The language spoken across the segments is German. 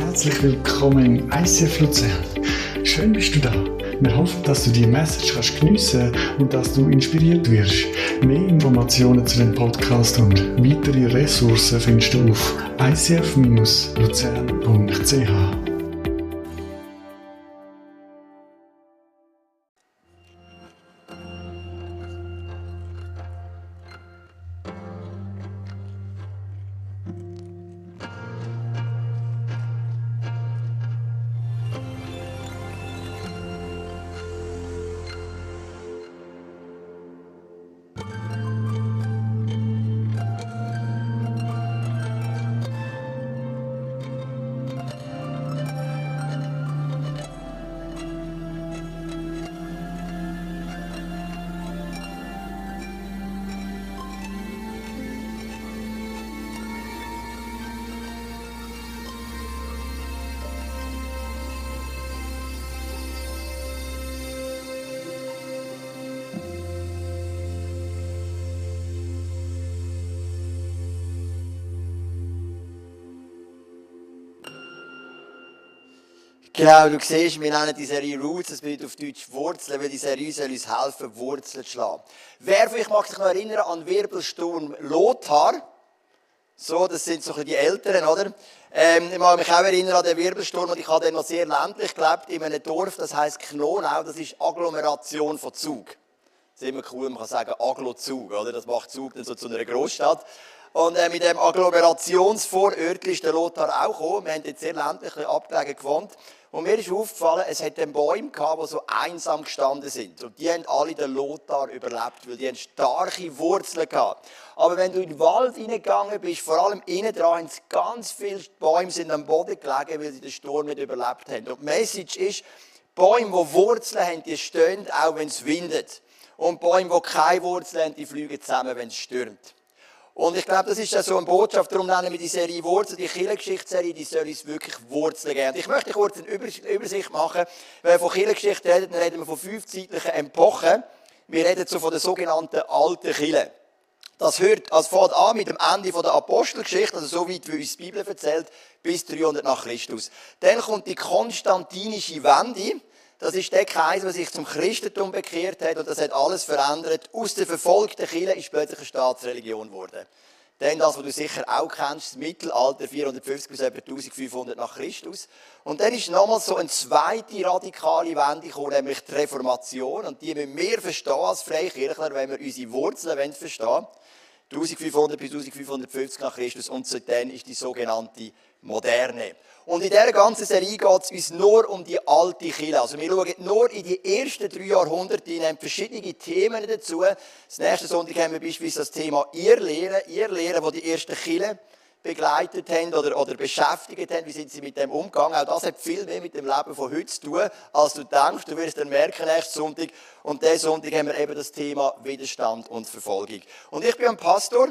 Herzlich willkommen im ICF Luzern. Schön bist du da. Wir hoffen, dass du die Message kannst geniessen und dass du inspiriert wirst. Mehr Informationen zu dem Podcast und weitere Ressourcen findest du auf icf-luzern.ch. Genau, du siehst, wir nennen die Serie Roots, das bedeutet auf Deutsch Wurzeln, weil die Serie soll uns helfen, Wurzeln zu schlagen. Wer von euch mag sich noch erinnern an Wirbelsturm Lothar? So, das sind so die Älteren, oder? Ähm, ich mag mich auch erinnern an den Wirbelsturm und ich habe dann noch sehr ländlich gelebt, in einem Dorf, das heisst Knonau, das ist Agglomeration von Zug. Das ist immer cool, man kann sagen Aglo-Zug, oder? Das macht Zug dann so zu einer Großstadt. Und äh, mit dem Agglomerationsvorörtchen ist der Lothar auch gekommen. Wir haben jetzt sehr ländlich abgelegen gewohnt. Und mir ist aufgefallen, es hat Bäume gehabt, die so einsam gestanden sind. Und die haben alle den Lothar überlebt, weil die haben starke Wurzeln gehabt. Aber wenn du in den Wald hineingegangen bist, vor allem innen dran, haben ganz viele Bäume sind am Boden gelegen, weil sie den Sturm nicht überlebt haben. Und die Message ist, Bäume, die Wurzeln haben, die stehen, auch wenn es windet. Und Bäume, die keine Wurzeln haben, die fliegen zusammen, wenn es stürmt. Und ich glaube, das ist ja so eine Botschaft, darum nennen wir die Serie Wurzeln, die Kirchengeschichtsserie, die soll uns wirklich Wurzeln geben. Und ich möchte kurz eine Übersicht machen. Wenn wir von Kirchengeschichte reden, dann reden wir von fünf zeitlichen Epochen. Wir reden so von der sogenannten alten Kirche. Das hört, also fängt an mit dem Ende der Apostelgeschichte, also so weit, wie uns die Bibel erzählt, bis 300 nach Christus. Dann kommt die konstantinische Wende. Das ist der Kaiser, der sich zum Christentum bekehrt hat und das hat alles verändert. Aus der verfolgten Kirche ist plötzlich eine Staatsreligion geworden. Dann das, was du sicher auch kennst, das Mittelalter 450 bis etwa 1500 nach Christus. Und dann ist nochmal so eine zweite radikale Wende gekommen, nämlich die Reformation. Und die müssen wir verstehen als Freikirchler, wenn wir unsere Wurzeln verstehen wollen. 1500 bis 1550 nach Christus und seitdem ist die sogenannte Moderne. Und in dieser ganzen Serie geht es uns nur um die alte Kirche. Also wir schauen nur in die ersten drei Jahrhunderte, nehmen verschiedene Themen dazu. Das nächste Sonntag haben wir beispielsweise das Thema Irrlehren. Irrlehren, wo die ersten Kirchen begleitet haben oder, oder beschäftigt haben. Wie sind sie mit dem umgegangen? Auch das hat viel mehr mit dem Leben von heute zu tun, als du denkst. Du wirst dann merken, nächsten Sonntag. Und diesen Sonntag haben wir eben das Thema Widerstand und Verfolgung. Und ich bin ein Pastor.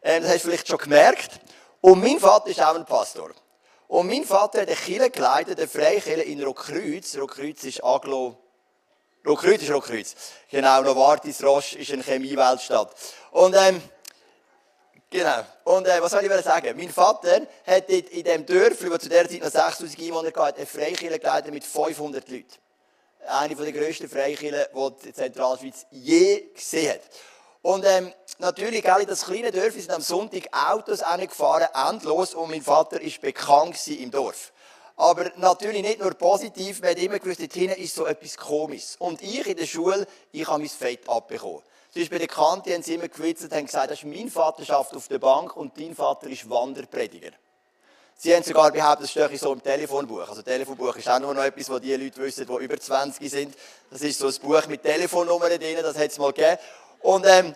Ähm, das hast du vielleicht schon gemerkt. Und mein Vater ist auch ein Pastor. Und mein Vater hat eine Kirche geleitet, eine Freikirche in Rockkreuz. Rockkreuz ist Aglo... Rockkreuz ist Rockkreuz. Genau, Novartis Roche ist eine Chemieweltstadt. Und, ähm, genau. Und, äh, was soll ich sagen? Mein Vater hat in, in dem Dörfli, wo zu der Zeit noch 6000 Einwohner hatte, eine Freikirche geleitet mit 500 Leuten. Eine der grössten Freikirchen, die die Zentralschweiz je gesehen hat. Und ähm, natürlich, in das kleine Dorf sind am Sonntag Autos gefahren, endlos, und mein Vater ist bekannt im Dorf. Aber natürlich nicht nur positiv, man hat immer gewusst, dort hinten ist so etwas Komisches. Und ich in der Schule, ich habe mein Fett abbekommen. Zum Beispiel bei der Kante haben sie immer gewitzelt, haben gesagt, das ist mein Vater schafft auf der Bank und dein Vater ist Wanderprediger. Sie haben sogar behauptet, das stehe so im Telefonbuch. Also Telefonbuch ist auch nur noch etwas, was die Leute wissen, die über 20 sind. Das ist so ein Buch mit Telefonnummern drin, das hat es mal gegeben. Und ähm,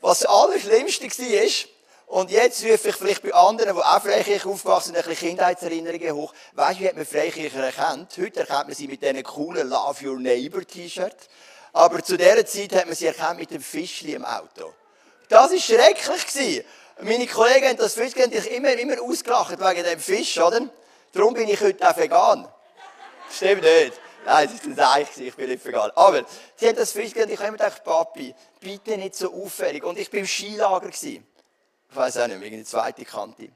was das Allerschlimmste war, und jetzt rufe ich vielleicht bei anderen, die auch Freikirche aufgewachsen sind, ein bisschen Kindheitserinnerungen hoch. Weißt du, wie hat man Freikircher erkannt? Heute erkennt man sie mit diesen coolen Love Your Neighbor T-Shirt. Aber zu dieser Zeit hat man sie erkannt mit dem Fischli im Auto. Das war schrecklich. Gewesen. Meine Kollegen haben das Fischli immer, immer ausgelacht wegen dem Fisch, oder? Darum bin ich heute auch vegan. Stimmt nicht. Nein, das ist ein Eich, ich bin nicht vegan. Aber sie haben das Fisch und ich habe immer gedacht, Papi, bitte nicht so auffällig. Und ich war im Skilager. Ich weiß auch nicht mehr, in der zweiten Kante.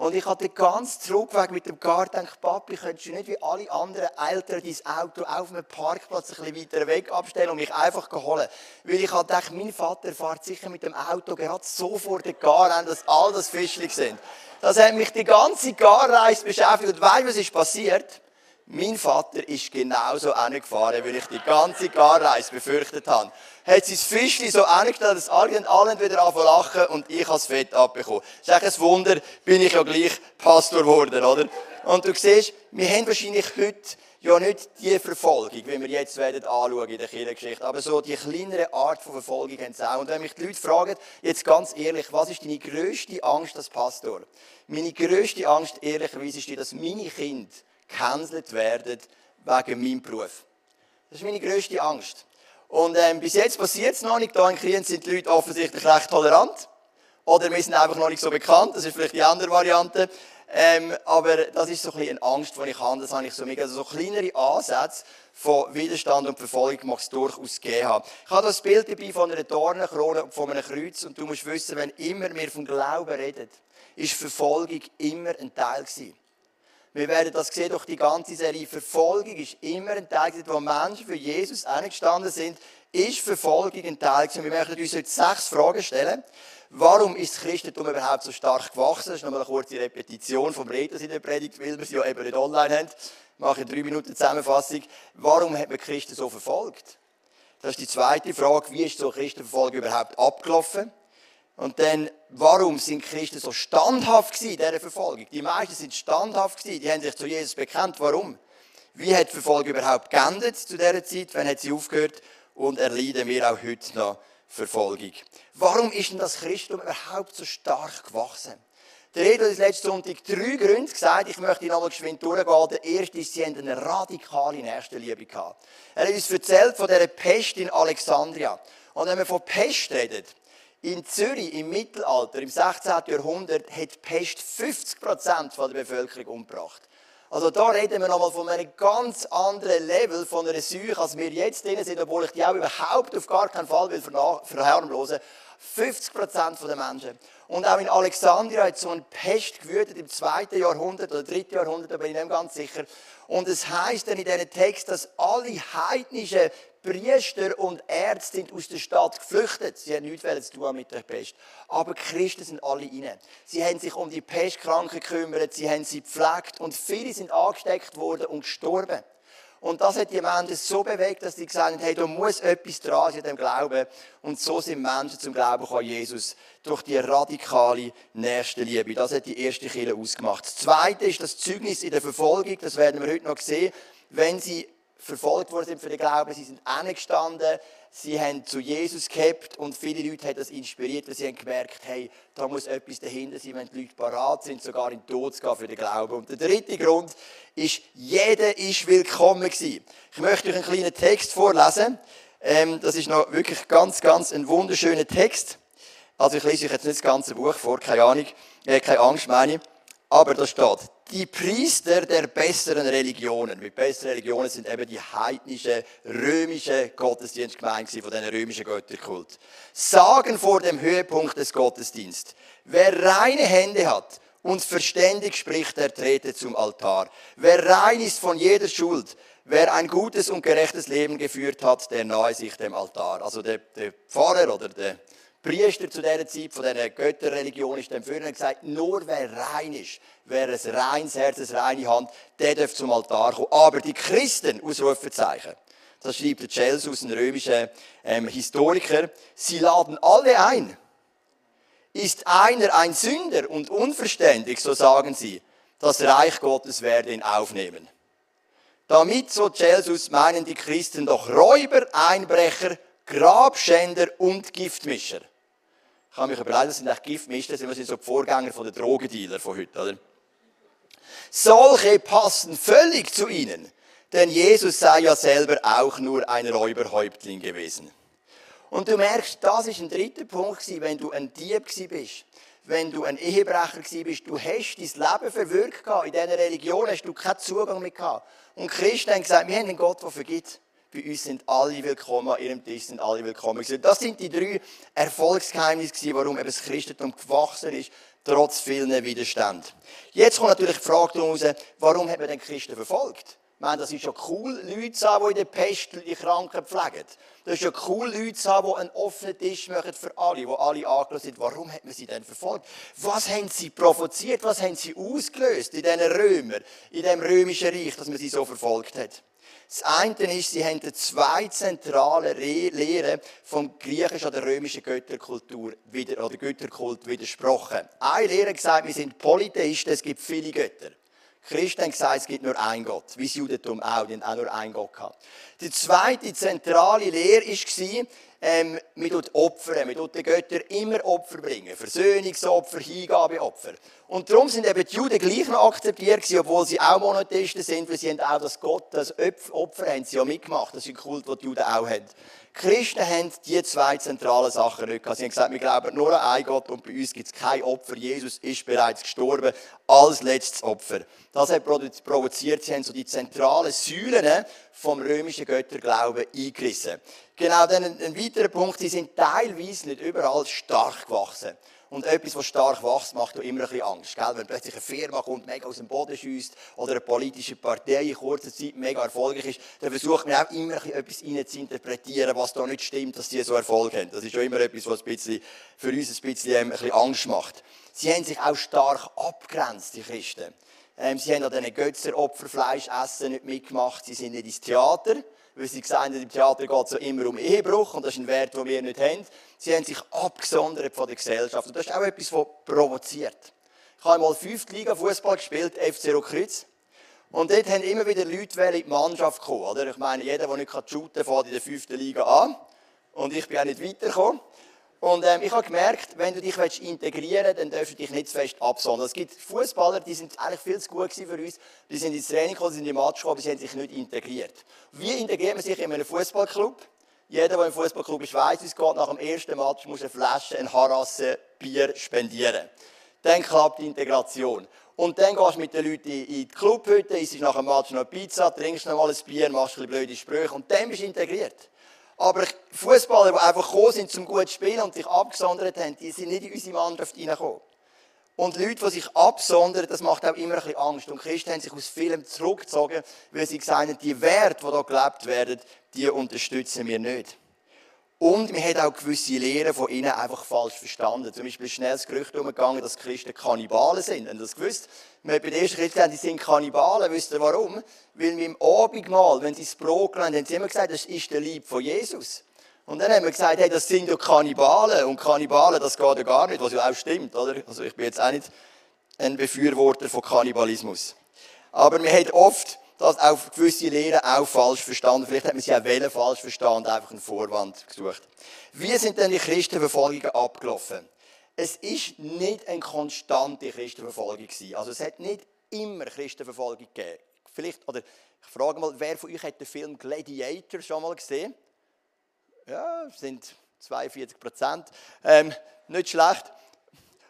Und ich hatte den ganzen Zurückweg mit dem Car gedacht, Papi, könntest du nicht wie alle anderen Eltern dein Auto auf einem Parkplatz ein bisschen weiter weg abstellen und mich einfach holen? Weil ich hatte gedacht, mein Vater fährt sicher mit dem Auto gerade so vor den Gar dass all das Fischchen sind. Das hat mich die ganze Garreise beschäftigt. Und weißt du, was ist passiert? Mein Vater ist genauso gefahren, wie ich die ganze Garreise befürchtet habe. Hat sein Fischli so angestellt, dass alle, alle wieder anfangen lachen und ich habe das Fett abbekommen. Das ist ein Wunder, bin ich ja gleich Pastor geworden, oder? Und du siehst, wir haben wahrscheinlich heute ja nicht die Verfolgung, wie wir jetzt werden anschauen in der Kirchengeschichte, aber so die kleinere Art von Verfolgung haben sie auch. Und wenn mich die Leute fragen, jetzt ganz ehrlich, was ist deine grösste Angst als Pastor? Meine grösste Angst, ehrlicherweise, ist die, dass meine Kinder gecancelt werden wegen meinem Beruf. Das ist meine grösste Angst. Und ähm, bis jetzt passiert es noch nicht. Hier in Krien sind die Leute offensichtlich recht tolerant. Oder wir sind einfach noch nicht so bekannt. Das ist vielleicht die andere Variante. Ähm, aber das ist so ein bisschen eine Angst, die ich habe. Das habe ich so mega. Also so kleinere Ansätze von Widerstand und Verfolgung mag es durchaus geben haben. Ich habe das Bild dabei von einer Dornenkrone und von einem Kreuz. Und du musst wissen, wenn immer wir vom Glauben reden, ist Verfolgung immer ein Teil gewesen. Wir werden das sehen durch die ganze Serie. Verfolgung ist immer ein Teil, wo Menschen für Jesus eingestanden sind, ist Verfolgung ein Teil. Und wir möchten uns heute sechs Fragen stellen. Warum ist das Christentum überhaupt so stark gewachsen? Das ist nochmal eine kurze Repetition vom Redner in der Predigt, weil wir sie ja eben nicht online haben. Ich mache eine drei Minuten Zusammenfassung. Warum hat man Christen so verfolgt? Das ist die zweite Frage. Wie ist so Christenverfolgung überhaupt abgelaufen? Und dann, warum sind Christen so standhaft gewesen in dieser Verfolgung? Die meisten sind standhaft gewesen, die haben sich zu Jesus bekannt. Warum? Wie hat die Verfolgung überhaupt geendet zu dieser Zeit? Wann hat sie aufgehört? Und erleiden wir auch heute noch Verfolgung. Warum ist denn das Christentum überhaupt so stark gewachsen? Der Rede hat letzten Sonntag drei Gründe gesagt. Ich möchte ihn nochmal geschwind durchgehen. Der erste ist, sie haben eine radikale Nächstenliebe gehabt. Er hat uns erzählt von dieser Pest in Alexandria. Und wenn man von Pest redet, in Zürich im Mittelalter, im 16. Jahrhundert, hat die Pest 50 Prozent der Bevölkerung umgebracht. Also da reden wir nochmal von einem ganz anderen Level von einer Seuche, als wir jetzt drin sind, obwohl ich die auch überhaupt auf gar keinen Fall will verharmlosen. 50 Prozent der Menschen. Und auch in Alexandria hat so eine Pest gewütet im 2. Jahrhundert oder 3. Jahrhundert, da bin ich nicht ganz sicher. Und es heißt dann in diesem Text, dass alle heidnischen Priester und Ärzte sind aus der Stadt geflüchtet. Sie haben nichts zu tun mit der Pest. Aber die Christen sind alle rein. Sie haben sich um die Pestkranken gekümmert, sie haben sie gepflegt und viele sind angesteckt worden und gestorben. Und das hat die Menschen so bewegt, dass sie gesagt haben, hey, da muss etwas dran sein, dem Glauben. Und so sind Menschen zum Glauben gekommen, Jesus, durch die radikale Nächstenliebe. Das hat die erste Kirche ausgemacht. Das zweite ist das Zeugnis in der Verfolgung, das werden wir heute noch sehen, wenn sie verfolgt worden sind für den Glauben, sie sind angestanden, sie haben zu Jesus gehabt und viele Leute haben das inspiriert, weil sie haben gemerkt, hey, da muss etwas dahinter sein, wenn die Leute parat sind, sogar in den Tod zu gehen für den Glauben. Und der dritte Grund ist, jeder ist willkommen gewesen. Ich möchte euch einen kleinen Text vorlesen. Ähm, das ist noch wirklich ganz, ganz ein wunderschöner Text. Also ich lese euch jetzt nicht das ganze Buch vor, keine Ahnung, äh, keine Angst meine ich. Aber da steht, die Priester der besseren Religionen, mit besseren Religionen sind eben die heidnische, römische Gottesdienst gemeint von diesen römischen Götterkult, sagen vor dem Höhepunkt des Gottesdienstes, wer reine Hände hat und verständig spricht, der trete zum Altar. Wer rein ist von jeder Schuld, wer ein gutes und gerechtes Leben geführt hat, der nahe sich dem Altar. Also der, der Pfarrer oder der Priester zu dieser Zeit von dieser Götterreligion ist dem Führer gesagt, nur wer rein ist, wer ein reines Herz, eine reine Hand, der darf zum Altar kommen. Aber die Christen, Ausrufezeichen, das schreibt der Celsus, ein römischer ähm, Historiker, sie laden alle ein. Ist einer ein Sünder und unverständig, so sagen sie, das Reich Gottes werde ihn aufnehmen. Damit, so Celsus, meinen die Christen doch Räuber, Einbrecher, Grabschänder und Giftmischer. Ich kann mich überlegen, das sind echt Giftmischer, das sind so die Vorgänger den Drogendealer von heute, oder? Solche passen völlig zu ihnen, denn Jesus sei ja selber auch nur ein Räuberhäuptling gewesen. Und du merkst, das ist ein dritter Punkt wenn du ein Dieb bist, wenn du ein Ehebrecher bist, du hast dein Leben verwirkt in dieser Religion, hast du keinen Zugang mehr gehabt. Und Christen haben gesagt, wir haben einen Gott, der vergibt bei uns sind alle willkommen, an ihrem Tisch sind alle willkommen. Das sind die drei Erfolgsgeheimnisse, warum eben das Christentum gewachsen ist, trotz vielen Widerständen. Jetzt kommt natürlich die Frage raus, warum hat man den Christen verfolgt? Ich meine, das ist ja cool, Leute zu haben, die in der Pest die Kranken pflegen. Das ist ja cool, Leute zu haben, die einen offenen Tisch machen für alle, wo alle angelassen sind. Warum hat man sie denn verfolgt? Was haben sie provoziert? Was haben sie ausgelöst in diesen Römern, in dem römischen Reich, dass man sie so verfolgt hat? Das eine ist, sie haben zwei zentrale Lehren vom griechischen oder römischen Götterkultur wieder, oder Götterkult widersprochen. Eine Lehre gesagt, wir sind Polytheisten, es gibt viele Götter. Christen haben gesagt, es gibt nur einen Gott, wie das Judentum auch, die auch nur einen Gott gehabt. Die zweite zentrale Lehre war, ähm, man tut Opfer, man tut den Göttern immer Opfer bringen. Versöhnungsopfer, Hingabeopfer. Und darum sind eben die Juden gleich noch akzeptiert gewesen, obwohl sie auch Monotheisten sind, weil sie haben auch das Gott, das Opfer haben sie ja mitgemacht. Das ist ein Kult, den die Juden auch haben. Christen haben diese zwei zentralen Sachen nicht gehabt. Sie haben gesagt, wir glauben nur an einen Gott und bei uns gibt es kein Opfer. Jesus ist bereits gestorben als letztes Opfer. Das hat provoziert, sie haben so die zentralen Säulen vom römischen Götterglauben eingerissen. Genau, dann ein weiterer Punkt, sie sind teilweise nicht überall stark gewachsen. Und etwas, was stark wächst, macht auch immer ein bisschen Angst. Gell? Wenn plötzlich eine Firma kommt, mega aus dem Boden schießt oder eine politische Partei in kurzer Zeit mega erfolgreich ist, dann versucht man auch immer etwas rein zu interpretieren, was da nicht stimmt, dass die so Erfolg haben. Das ist schon immer etwas, was ein bisschen, für uns ein bisschen, ähm, ein bisschen Angst macht. Sie haben sich auch stark abgrenzt, die Christen. Ähm, sie haben an diesen Götzeropferfleisch essen nicht mitgemacht. Sie sind nicht ins Theater weil sie gesagt haben, im Theater geht es immer um Ehebruch und das ist ein Wert, den wir nicht haben. Sie haben sich abgesondert von der Gesellschaft und das ist auch etwas, was provoziert. Ich habe einmal fünfte Liga Fußball gespielt, FC Rockrütz. Und dort haben immer wieder Leute in die Mannschaft gekommen. Oder? Ich meine, jeder, der nicht shooten kann, fährt in der fünften Liga an. Und ich bin auch nicht weitergekommen. Und ähm, ich habe gemerkt, wenn du dich integrieren willst, dann darfst du dich nicht zu fest absondern. Es gibt Fußballer, die sind eigentlich viel zu gut für uns. Die sind ins Training gekommen, sind in die Match gekommen, aber sie haben sich nicht integriert. Wie integriert man sich in einem Fußballclub? Jeder, der im Fußballclub ist, weiß, wie es geht. Nach dem ersten Match muss eine Flasche, ein Harasse Bier spendieren. Dann klappt die Integration. Und dann gehst du mit den Leuten in die Clubhütte, isst nach dem Match noch eine Pizza, trinkst noch mal ein Bier, machst ein bisschen blöde Sprüche und dann bist du integriert. Aber Fußballer, die einfach gekommen sind, zum gut zu spielen und sich abgesondert haben, die sind nicht in unsere Mannschaft reingekommen. Und Leute, die sich absondern, das macht auch immer ein bisschen Angst. Und Christen haben sich aus vielem zurückgezogen, weil sie gesagt haben, die Werte, die hier gelebt werden, die unterstützen wir nicht. Und man hat auch gewisse Lehren von ihnen einfach falsch verstanden. Zum Beispiel ist schnell das Gerücht umgegangen, dass Christen Kannibalen sind. Haben das gewusst? Wir haben bei den ersten Christen gesagt, die sind Kannibalen. Wisst ihr warum? Weil wir im Abendmahl, wenn sie das Brot genommen haben, sie immer gesagt, das ist der Lieb von Jesus. Und dann haben wir gesagt, hey, das sind ja Kannibalen. Und Kannibalen, das geht ja gar nicht, was ja auch stimmt, oder? Also ich bin jetzt auch nicht ein Befürworter von Kannibalismus. Aber wir haben oft das auf gewisse Lehren auch falsch verstanden. Vielleicht hat man sie auch Wellen falsch verstanden, einfach einen Vorwand gesucht. Wie sind denn die Christenverfolgungen abgelaufen? Es ist nicht eine konstante Christenverfolgung gewesen. Also es hat nicht immer Christenverfolgung gegeben. Vielleicht, oder ich frage mal, wer von euch hat den Film Gladiator schon mal gesehen? Ja, es sind 42 Prozent. Ähm, nicht schlecht.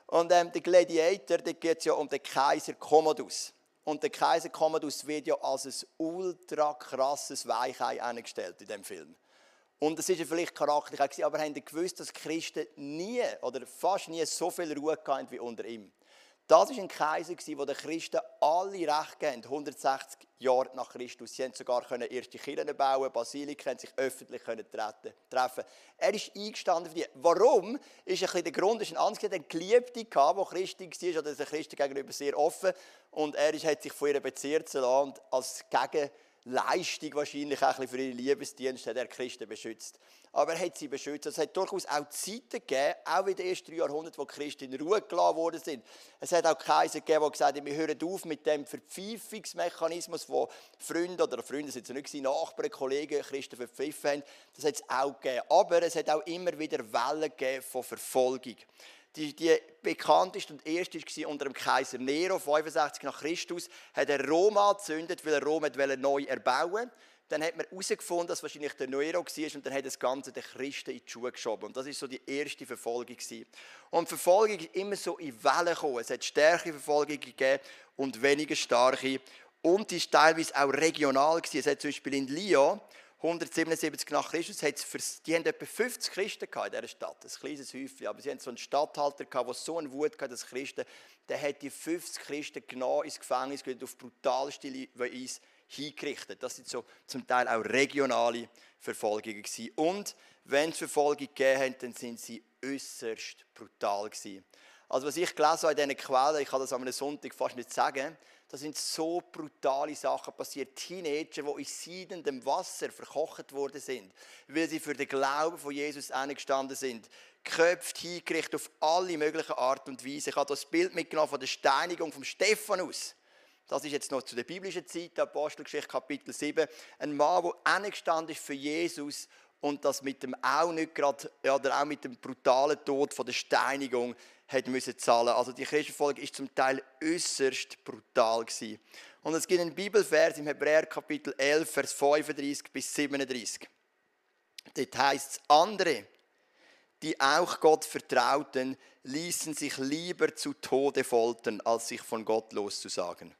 Und ähm, der Gladiator, da geht es ja um den Kaiser Commodus. Und der Kaiser Commodus wird ja als ein ultra krasses Weichei eingestellt in dem Film. Und das ist ja vielleicht charakterlich, aber haben gewusst, dass Christen nie oder fast nie so viel Ruhe hatten wie unter ihm. Das war ein Kaiser, der den Christen alle Recht geben, 160 Jahre nach Christus. Sie konnten sogar erste Kirchen bauen, Basiliken, sich öffentlich treffen. Er ist eingestanden für die. Warum? Ist ein bisschen der Grund, ist ein anderes, ein Geliebte gehabt, der Christin war, oder der Christen gegenüber sehr offen. Und er hat sich von ihr beziehen lassen und als Gegenleistung wahrscheinlich auch ein bisschen für ihren Liebesdienst hat er Christen beschützt aber er hat sie beschützt. Es hat durchaus auch Zeiten gegeben, auch in den ersten drei Jahrhunderten, wo Christen in Ruhe gelassen worden sind. Es hat auch Kaiser gegeben, die gesagt haben, wir hören auf mit dem Verpfeifungsmechanismus, wo Freunde oder Freunde sind es nicht Nachbarn, Kollegen Christen verpfiffen haben. Das hat es auch gegeben. Aber es hat auch immer wieder Wellen gegeben von Verfolgung. Die, die bekannteste und erste war unter dem Kaiser Nero, 65 nach Christus, hat er Rom angezündet, weil er Rom neu erbauen dann hat man herausgefunden, dass wahrscheinlich der Nero war und dann hat das Ganze den Christen in die Schuhe geschoben. Und das war so die erste Verfolgung. Und die Verfolgung ist immer so in Wellen gekommen. Es hat stärkere Verfolgung gegeben und weniger starke. Und die war teilweise auch regional. Es hat zum Beispiel in Lyon 177 nach Christus, die haben etwa 50 Christen in dieser Stadt, ein kleines Häufchen, aber sie hatten so einen Stadthalter, der so eine Wut hatte, dass Christen, der hat die 50 Christen genau ins Gefängnis gelegt, auf brutalste Weise hingerichtet. Das sind so zum Teil auch regionale Verfolgungen gewesen. Und wenn es Verfolgung gegeben hat, dann sind sie äußerst brutal gewesen. Also was ich gelesen habe in diesen Quellen, ich kann das am Sonntag fast nicht sagen, da sind so brutale Sachen passiert. Teenager, die in siedendem Wasser verkocht worden sind, weil sie für den Glauben von Jesus eingestanden sind. Geköpft, hingerichtet auf alle möglichen Art und Weise. Ich habe das Bild mitgenommen von der Steinigung von Stephanus. Das ist jetzt noch zu der biblischen Zeit, Apostelgeschichte Kapitel 7. Ein Mann, der eingestanden ist für Jesus und das mit dem auch nicht gerade, oder auch mit dem brutalen Tod von der Steinigung hat müssen zahlen. Also die Christenfolge ist zum Teil äußerst brutal gewesen. Und es gibt einen Bibelvers im Hebräer Kapitel 11, Vers 35 bis 37. Dort heißt es, andere, die auch Gott vertrauten, ließen sich lieber zu Tode foltern, als sich von Gott loszusagen.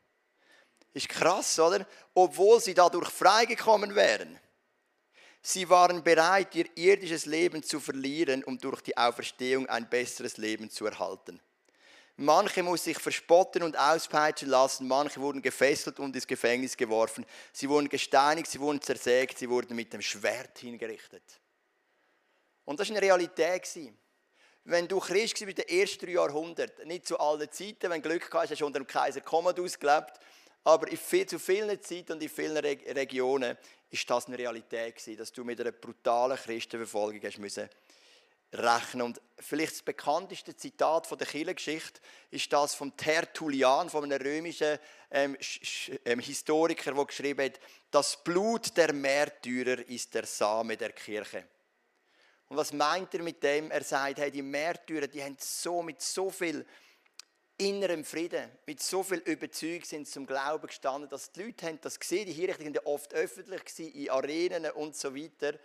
Ist krass, oder? Obwohl sie dadurch freigekommen wären. Sie waren bereit, ihr irdisches Leben zu verlieren, um durch die Auferstehung ein besseres Leben zu erhalten. Manche mussten sich verspotten und auspeitschen lassen, manche wurden gefesselt und ins Gefängnis geworfen, sie wurden gesteinigt, sie wurden zersägt, sie wurden mit dem Schwert hingerichtet. Und das war eine Realität. Wenn du Christ bist in den ersten drei Jahrhunderten, nicht zu allen Zeiten, wenn du Glück hast, hast du unter dem Kaiser Commodus gelebt, aber zu vielen Zeiten und in vielen Regionen ist das eine Realität gewesen, dass du mit einer brutalen Christenverfolgung hast müssen rechnen. Und vielleicht das bekannteste Zitat von der Kirchengeschichte ist das von Tertullian, von einem römischen ähm, ähm, Historiker, der geschrieben hat, das Blut der Märtyrer ist der Same der Kirche. Und was meint er mit dem? Er sagt, hey, die Märtyrer, die haben so mit so viel innerem Frieden, mit so viel Überzeugung sind zum Glauben gestanden, dass die Leute haben das gesehen, die Hinrichtungen waren oft öffentlich, in Arenen und so weiter.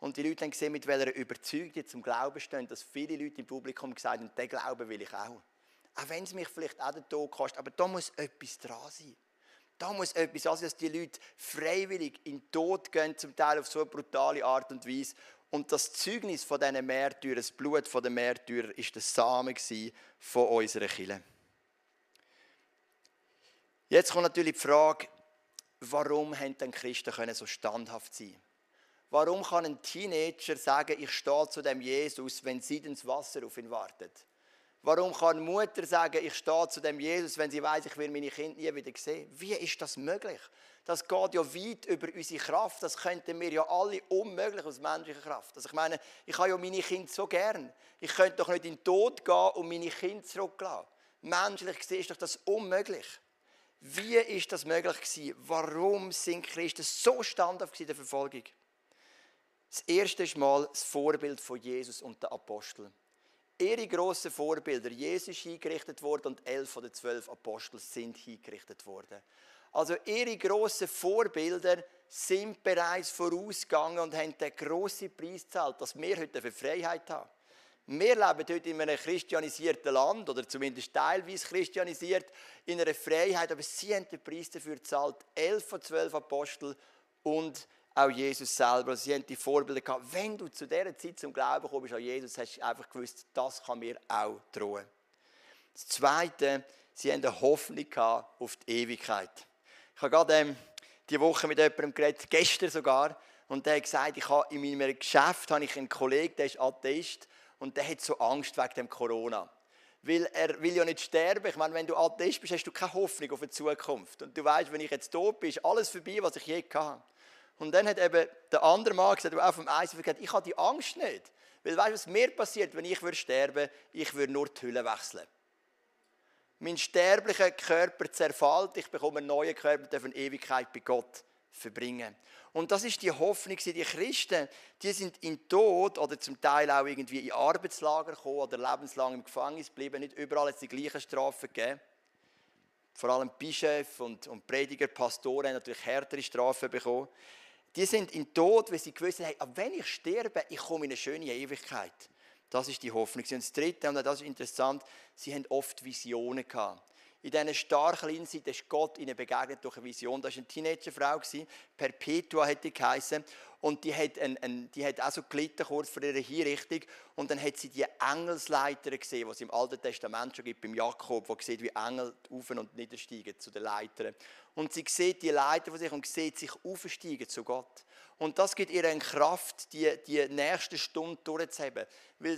Und die Leute haben gesehen, mit welcher Überzeugung die zum Glauben stehen, dass viele Leute im Publikum gesagt haben, den Glauben will ich auch. Auch wenn es mich vielleicht auch den Tod kostet, aber da muss etwas dran sein. Da muss etwas sein, dass die Leute freiwillig in den Tod gehen, zum Teil auf so eine brutale Art und Weise. Und das Zeugnis von diesen Märtyrern, das Blut von den Märtyrern, ist der Samen von unserer Kirche. Jetzt kommt natürlich die Frage, warum haben denn Christen so standhaft sein? Warum kann ein Teenager sagen, ich stehe zu dem Jesus, wenn sie ins Wasser auf ihn wartet? Warum kann Mutter sagen, ich stehe zu dem Jesus, wenn sie weiß, ich will meine Kinder nie wieder sehen? Wie ist das möglich? Das geht ja weit über unsere Kraft. Das könnten wir ja alle unmöglich aus menschlicher Kraft. Also ich meine, ich habe ja meine Kinder so gern. Ich könnte doch nicht in den Tod gehen und meine Kinder zurücklassen. Menschlich gesehen ist doch das unmöglich. Wie ist das möglich gewesen? Warum sind Christen so standhaft in der Verfolgung? Das erste ist mal das Vorbild von Jesus und den Aposteln. Ihre grossen Vorbilder, Jesus ist hingerichtet worden und elf von den zwölf Aposteln sind hingerichtet worden. Also ihre grossen Vorbilder sind bereits vorausgegangen und haben den grossen Preis gezahlt, dass wir heute für Freiheit haben. Wir leben heute in einem christianisierten Land, oder zumindest teilweise christianisiert, in einer Freiheit, aber sie haben den Preis dafür gezahlt. Elf von zwölf Apostel und auch Jesus selber. Sie haben die Vorbilder gehabt. Wenn du zu dieser Zeit zum Glauben kommst an Jesus, hast du einfach gewusst, das kann mir auch drohen. Das Zweite, sie haben eine Hoffnung auf die Ewigkeit. Ich habe gerade ähm, die Woche mit jemandem geredet, gestern sogar, und der hat gesagt, ich habe in meinem Geschäft habe ich einen Kollegen, der ist Atheist, und der hat so Angst wegen dem Corona. Weil er will ja nicht sterben. Ich meine, wenn du Atheist bist, hast du keine Hoffnung auf eine Zukunft. Und du weißt, wenn ich jetzt tot bin, ist alles vorbei, was ich je hatte. Und dann hat eben der andere Mann gesagt, der auch vom Eis gesagt, ich habe die Angst nicht. Weil weißt du, was mir passiert, wenn ich würde sterben Ich würde nur die Hülle wechseln. Mein sterblicher Körper zerfällt, ich bekomme einen neuen Körper, der von Ewigkeit bei Gott verbringen. Und das ist die Hoffnung, die Christen, die sind in Tod oder zum Teil auch irgendwie in Arbeitslager gekommen oder lebenslang im Gefängnis geblieben, nicht überall jetzt die gleichen Strafen gegeben. Vor allem Bischöfe und, und Prediger, Pastoren haben natürlich härtere Strafen bekommen. Die sind in Tod, weil sie gewusst haben, hey, wenn ich sterbe, ich komme in eine schöne Ewigkeit. Das ist die Hoffnung. Und das Dritte, und das ist interessant, sie haben oft Visionen gehabt. In diesen starken Insight ist Gott ihnen begegnet durch eine Vision. Das war eine Teenagerfrau, Perpetua hätte die geheißen. Und die hat, ein, ein, die hat auch so gelitten, kurz vor ihrer Hinrichtung. Und dann hat sie die Engelsleiter gesehen, die es im Alten Testament schon gibt, beim Jakob, wo sieht, wie Engel auf und niedersteigen zu den Leitern. Und sie sieht die Leiter von sich und sieht sich aufsteigen zu Gott. Und das gibt ihr eine Kraft, die, die nächste Stunde durchzuheben.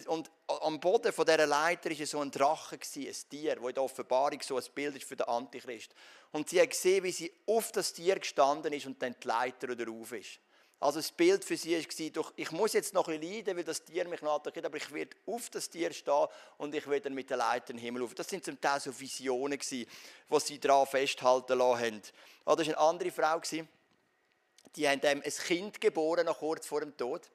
Und am Boden von dieser Leiter war so ein Drache, ein Tier, wo in der Offenbarung so ein Bild ist für den Antichrist. Und sie hat gesehen, wie sie auf das Tier gestanden ist und dann die Leiter wieder rauf ist. Also das Bild für sie war, ich muss jetzt noch ein bisschen leiden, weil das Tier mich attackiert, aber ich werde auf das Tier stehen und ich werde dann mit der Leiter in den Himmel auf. Das sind zum Teil so Visionen, die sie daran festhalten lassen haben. Oh, das war eine andere Frau, die haben ein Kind geboren, noch kurz vor dem Tod.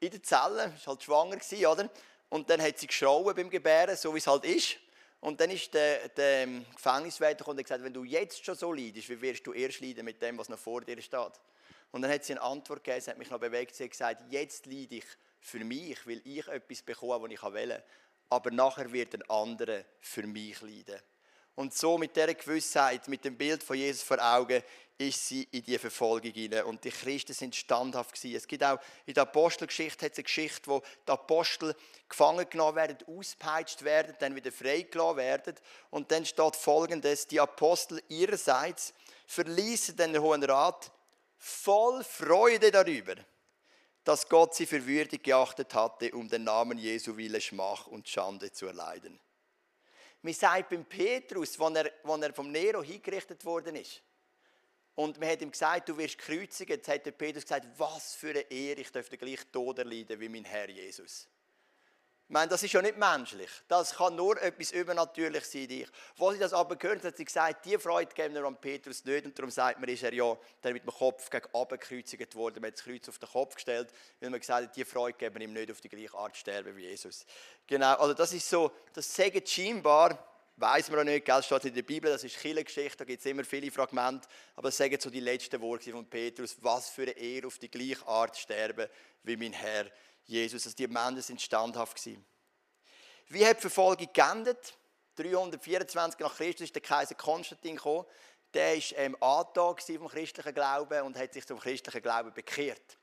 In der Zelle, war halt schwanger, oder? Und dann hat sie geschrauen beim Gebären, so wie es halt ist. Und dann ist der, der Gefängniswärter und gesagt, wenn du jetzt schon so leidest, wie wirst du erst leiden mit dem, was noch vor dir steht? Und dann hat sie eine Antwort gegeben, sie hat mich noch bewegt, sie hat gesagt, jetzt leide ich für mich, weil ich etwas bekomme, was ich will. Aber nachher wird ein anderer für mich leiden. Und so mit dieser Gewissheit, mit dem Bild von Jesus vor Augen, ist sie in die Verfolgung hinein. Und die Christen sind standhaft gewesen. Es gibt auch in der Apostelgeschichte eine Geschichte, wo die Apostel gefangen genommen werden, auspeitscht werden, dann wieder freigelassen werden. Und dann steht folgendes, die Apostel ihrerseits verließen den Hohen Rat voll Freude darüber, dass Gott sie für würdig geachtet hatte, um den Namen Jesu willen Schmach und Schande zu erleiden. Wir sagen beim Petrus, als er, als er vom Nero hingerichtet worden ist, und man hat ihm gesagt, du wirst kreuzigen, jetzt hat der Petrus gesagt, was für eine Ehre, ich dürfte gleich Tod erleiden wie mein Herr Jesus. Ich meine, das ist ja nicht menschlich. Das kann nur etwas Übernatürliches sein. Ich. Wo sie das aber gehört hat sie gesagt, die Freude geben wir an Petrus nicht. Und darum sagt man, ist er ja dann mit dem Kopf gegen gekreuzigt worden. Man hat das Kreuz auf den Kopf gestellt, weil man gesagt hat, die Freude geben wir ihm nicht auf die gleiche Art sterben wie Jesus. Genau, also das ist so, das sagen scheinbar, weiß man auch nicht, gell, steht in der Bibel, das ist Kirchengeschichte, da gibt es immer viele Fragmente, aber das sagen so die letzten Worte von Petrus, was für eine Ehre auf die gleiche Art sterben wie mein Herr Jesus. Also die Männer sind standhaft gewesen. Wie hat die Verfolgung geendet? 324 nach Christus ist der Kaiser Konstantin gekommen. Der war ähm, Antag vom christlichen Glauben und hat sich zum christlichen Glauben bekehrt.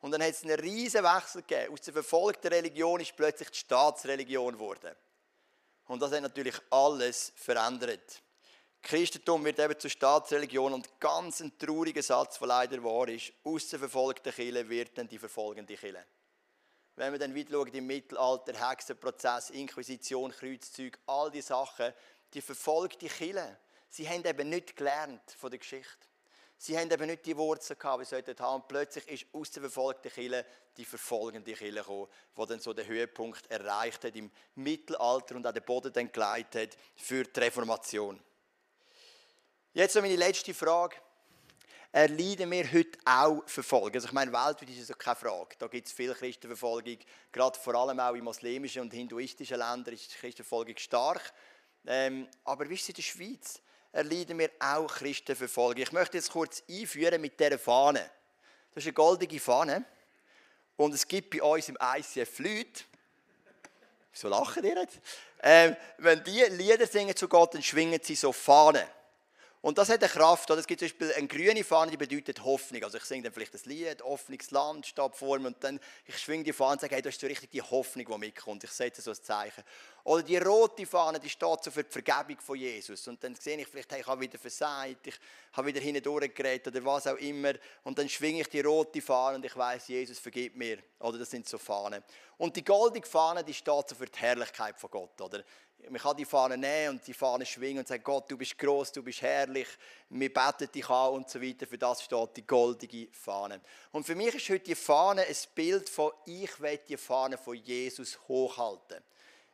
Und dann hat es einen riesen Wechsel gegeben. Aus der verfolgten Religion ist plötzlich die Staatsreligion geworden. Und das hat natürlich alles verändert. Christentum wird eben zur Staatsreligion und ganz ein trauriger Satz, der leider wahr ist, aus der verfolgten Kirche wird dann die verfolgende Kirche. Wenn wir dann wieder schauen, im Mittelalter, Hexenprozess, Inquisition, Kreuzzug, all die Sachen, die verfolgte Kirche, sie haben eben nicht gelernt von der Geschichte. Sie haben eben nicht die Wurzeln gehabt, wie sie heute haben. Und plötzlich ist aus der verfolgten Kirche die verfolgende Kirche gekommen, die dann so den Höhepunkt erreicht hat im Mittelalter und auch den Boden dann geleitet hat für die Reformation. Jetzt noch meine letzte Frage erleiden wir heute auch Verfolgung. Also ich meine, weltweit ist das keine Frage. Da gibt es viel Christenverfolgung, gerade vor allem auch in muslimischen und hinduistischen Ländern ist die Christenverfolgung stark. Ähm, aber wie ist es in der Schweiz? Erleiden wir auch Christenverfolgung. Ich möchte jetzt kurz einführen mit dieser Fahne. Das ist eine goldige Fahne. Und es gibt bei uns im ICF Leute, so lachen die nicht, ähm, wenn die Lieder singen zu Gott, dann schwingen sie so Fahnen. Und das hat eine Kraft. Es gibt zum Beispiel eine grüne Fahne, die bedeutet Hoffnung. Also ich singe dann vielleicht das Lied, offenes Land, steht vor mir und dann ich schwinge die Fahne und sage, hey, das ist so richtig die Hoffnung, die mitkommt. Ich setze so ein Zeichen. Oder die rote Fahne, die steht so für die Vergebung von Jesus. Und dann sehe ich vielleicht, hey, ich habe wieder versagt, ich habe wieder hinten durchgeredet oder was auch immer. Und dann schwinge ich die rote Fahne und ich weiß, Jesus vergibt mir. Oder das sind so Fahnen. Und die goldige Fahne, die steht so für die Herrlichkeit von Gott. Oder? Man kann die Fahne nehmen und die Fahne schwingen und sagen, Gott, du bist groß, du bist herrlich, wir beten dich an und so weiter. Für das steht die goldige Fahne. Und für mich ist heute die Fahne ein Bild von, ich will die Fahne von Jesus hochhalten.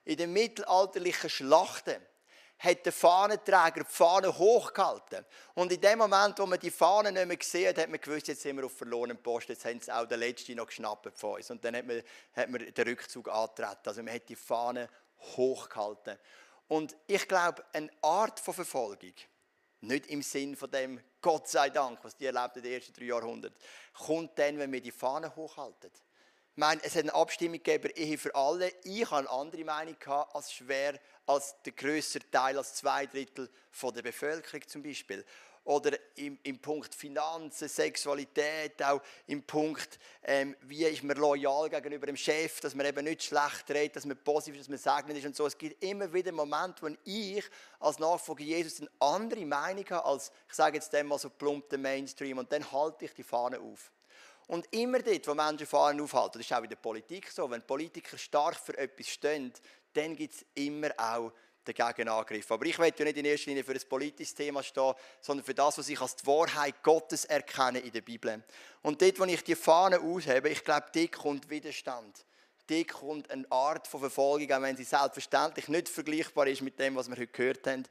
In den mittelalterlichen Schlachten hat der Fahnenträger die Fahne hochgehalten. Und in dem Moment, wo man die Fahne nicht mehr gesehen hat, hat man gewusst, jetzt sind wir auf verlorenem Post, jetzt haben sie auch den Letzten noch geschnappt von uns. Und dann hat man, hat man den Rückzug angetreten. Also man hat die Fahne hochgehalten. Und ich glaube, eine Art von Verfolgung, nicht im Sinn von dem Gott sei Dank, was die erlebt in den ersten drei Jahrhunderten, kommt dann, wenn wir die Fahne hochhalten. Ich meine, es hat eine Abstimmung gegeben Ehe für alle. Ich habe eine andere Meinung gehabt, als schwer als der größere Teil, als zwei Drittel von der Bevölkerung zum Beispiel. Oder im, im Punkt Finanzen, Sexualität, auch im Punkt, ähm, wie ist man loyal gegenüber dem Chef, dass man eben nicht schlecht redet, dass man positiv ist, dass man segnet ist und so. Es gibt immer wieder Momente, wo ich als Nachfolger Jesus eine andere Meinung habe, als, ich sage jetzt dem mal so plump, der Mainstream. Und dann halte ich die Fahne auf. Und immer dort, wo Menschen Fahnen aufhalten, das ist auch in der Politik so, wenn Politiker stark für etwas stehen, dann gibt es immer auch den Gegenangriff. Aber ich will ja nicht in erster Linie für ein politisches Thema stehen, sondern für das, was ich als die Wahrheit Gottes erkenne in der Bibel. Und dort, wo ich die Fahne aushebe, ich glaube, dort kommt Widerstand. Dort kommt eine Art von Verfolgung, auch wenn sie selbstverständlich nicht vergleichbar ist mit dem, was wir heute gehört haben.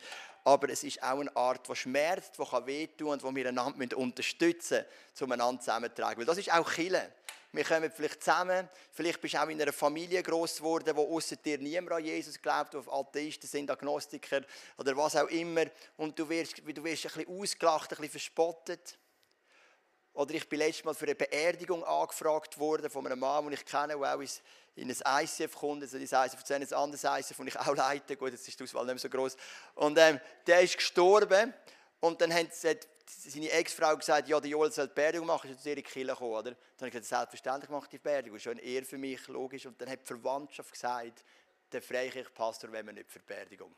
Aber es ist auch eine Art, die schmerzt, die wehtun kann und die wir einander unterstützen müssen, um einander zusammenzutragen. Weil das ist auch Kille. Wir kommen vielleicht zusammen. Vielleicht bist du auch in einer Familie groß geworden, wo außer dir niemand an Jesus glaubt, wo Atheisten sind, Agnostiker oder was auch immer. Und du wirst, du wirst ein bisschen ausgelacht, ein bisschen verspottet. Oder ich bin letztes Mal für eine Beerdigung angefragt worden von einem Mann, den ich kenne, der auch in ein ICF kommt. Also das ICF, ein anderes ICF, das ich auch leite. Gut, jetzt ist die Auswahl nicht mehr so groß. Und ähm, der ist gestorben. Und dann hat, seine Ex-Frau gesagt, ja, der Joel soll die Beerdigung machen, ist zu ihre Kirche gekommen, oder? Dann habe ich gesagt, selbstverständlich mache ich die Beerdigung, ist schon eher für mich, logisch. Und dann hat die Verwandtschaft gesagt, der Freikirchpastor wenn wir nicht für die Beerdigung.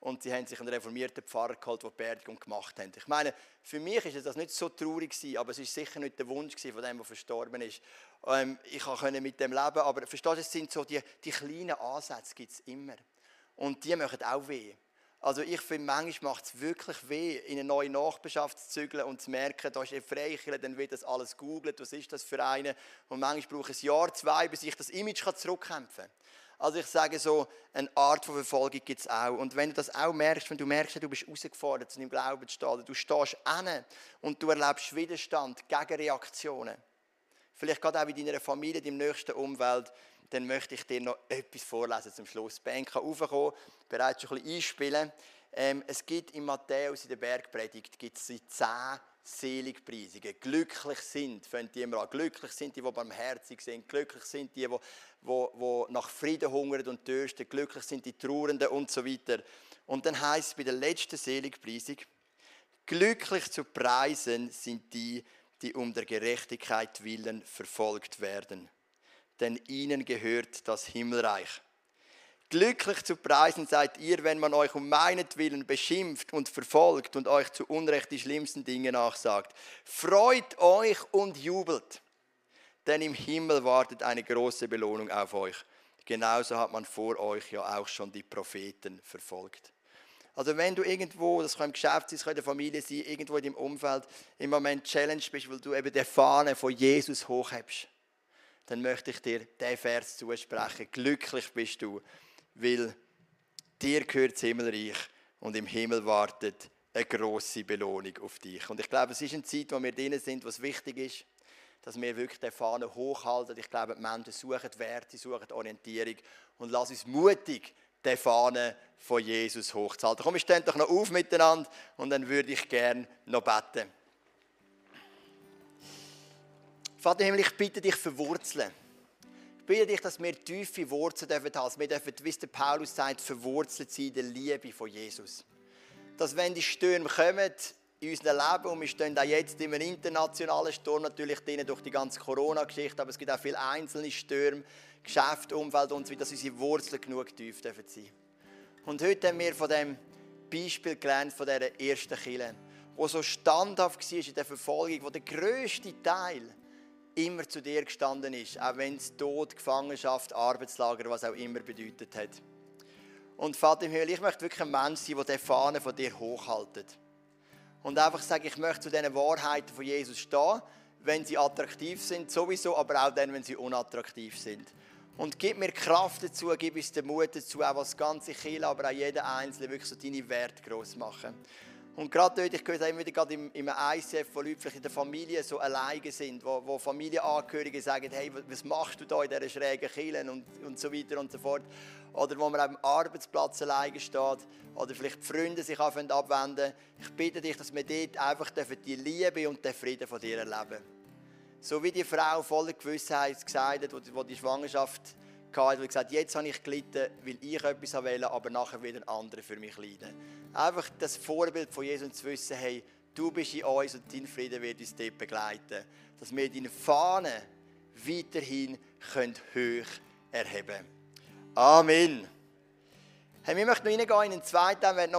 Und sie haben sich einen reformierten Pfarrer geholt, der die Beerdigung gemacht hat. Ich meine, für mich ist das nicht so traurig aber es ist sicher nicht der Wunsch von dem, der verstorben ist. Ähm, ich konnte mit dem leben, aber verstehst du, es sind so die, die kleinen Ansätze gibt es immer. Und die machen auch weh. Also ich finde, manchmal macht es wirklich weh, in eine neue Nachbarschaft zu zügeln und zu merken, da ist ein Freikirche, dann wird das alles googelt, was ist das für eine? Und manchmal braucht es ein Jahr, zwei, bis ich das Image zurückkämpfen kann. Also ich sage so, eine Art von Verfolgung gibt es auch. Und wenn du das auch merkst, wenn du merkst, du bist herausgefordert, zu deinem Glauben zu stehen, du stehst an und du erlebst Widerstand, Gegenreaktionen, vielleicht gerade auch in deiner Familie, in deinem nächsten Umfeld, dann möchte ich dir noch etwas vorlesen zum Schluss. Die kann raufkommen, bereits schon ein bisschen einspielen. Ähm, es gibt in Matthäus in der Bergpredigt gibt es zehn Seligpreisungen. Glücklich sind, fängt die immer an. Glücklich sind die, die barmherzig sind. Glücklich sind die, die, die, die nach Frieden hungern und dürsten. Glücklich sind die Trauernden und so weiter. Und dann heißt es bei der letzten Seligpreisung, glücklich zu preisen sind die, die um der Gerechtigkeit willen verfolgt werden denn ihnen gehört das Himmelreich. Glücklich zu preisen seid ihr, wenn man euch um meinetwillen beschimpft und verfolgt und euch zu Unrecht die schlimmsten Dinge nachsagt. Freut euch und jubelt, denn im Himmel wartet eine große Belohnung auf euch. Genauso hat man vor euch ja auch schon die Propheten verfolgt. Also wenn du irgendwo, das kann im Geschäft sein, das kann in der Familie sein, irgendwo in deinem Umfeld im Moment Challenge bist, weil du eben der Fahne von Jesus hochhebst, dann möchte ich dir diesen Vers zusprechen. Glücklich bist du, weil dir gehört das Himmelreich und im Himmel wartet eine große Belohnung auf dich. Und ich glaube, es ist eine Zeit, wo wir drinnen sind, was wichtig ist, dass wir wirklich die Fahne hochhalten. Ich glaube, die Menschen suchen Werte, suchen Orientierung und lass uns mutig die Fahne von Jesus hochzuhalten. Komm, wir stehen doch noch auf miteinander und dann würde ich gerne noch beten. Vater Himmel, ich bitte dich verwurzeln. Ich bitte dich, dass wir tiefe Wurzeln haben dürfen. Wir dürfen, wie der Paulus sagt, verwurzelt sein in der Liebe von Jesus. Dass wenn die Stürme kommen in unserem Leben, und wir stehen auch jetzt in einem internationalen Sturm natürlich drin durch die ganze Corona-Geschichte, aber es gibt auch viele einzelne Stürme, Geschäft, Umwelt und so weiter, dass unsere Wurzeln genug tief dürfen sein. Und heute haben wir von dem Beispiel gelernt, von dieser ersten Kille, wo so standhaft war in der Verfolgung, wo der grösste Teil immer zu dir gestanden ist, auch wenn es Tod, Gefangenschaft, Arbeitslager, was auch immer bedeutet hat. Und Vater im Himmel, ich möchte wirklich ein Mensch sein, der die Fahne von dir hochhaltet. Und einfach sagen, ich möchte zu diesen Wahrheiten von Jesus stehen, wenn sie attraktiv sind, sowieso, aber auch dann, wenn sie unattraktiv sind. Und gib mir Kraft dazu, gib uns den Mut dazu, auch was ganze Kiel, aber auch jeder Einzelne wirklich so deine Werte groß machen. Und gerade dort, ich höre immer wieder gerade im, im ICF, wo Leute vielleicht in der Familie so alleine sind, wo, wo Familienangehörige sagen, hey, was machst du da in dieser schrägen Kirche und, und so weiter und so fort. Oder wo man am Arbeitsplatz alleine steht oder vielleicht die Freunde sich abwenden. Ich bitte dich, dass wir dort einfach die Liebe und den Frieden von dir erleben So wie die Frau voller Gewissheit gesagt hat, die die Schwangerschaft hatte, die gesagt jetzt habe ich gelitten, weil ich etwas wollte, aber nachher wieder andere für mich leiden. Einfach das Vorbild von Jesus zu wissen, hey, du bist in uns und dein Frieden wird uns dort begleiten. Dass wir deine Fahne weiterhin können hoch erheben können. Amen. Hey, wir möchten noch reingehen in den zweiten,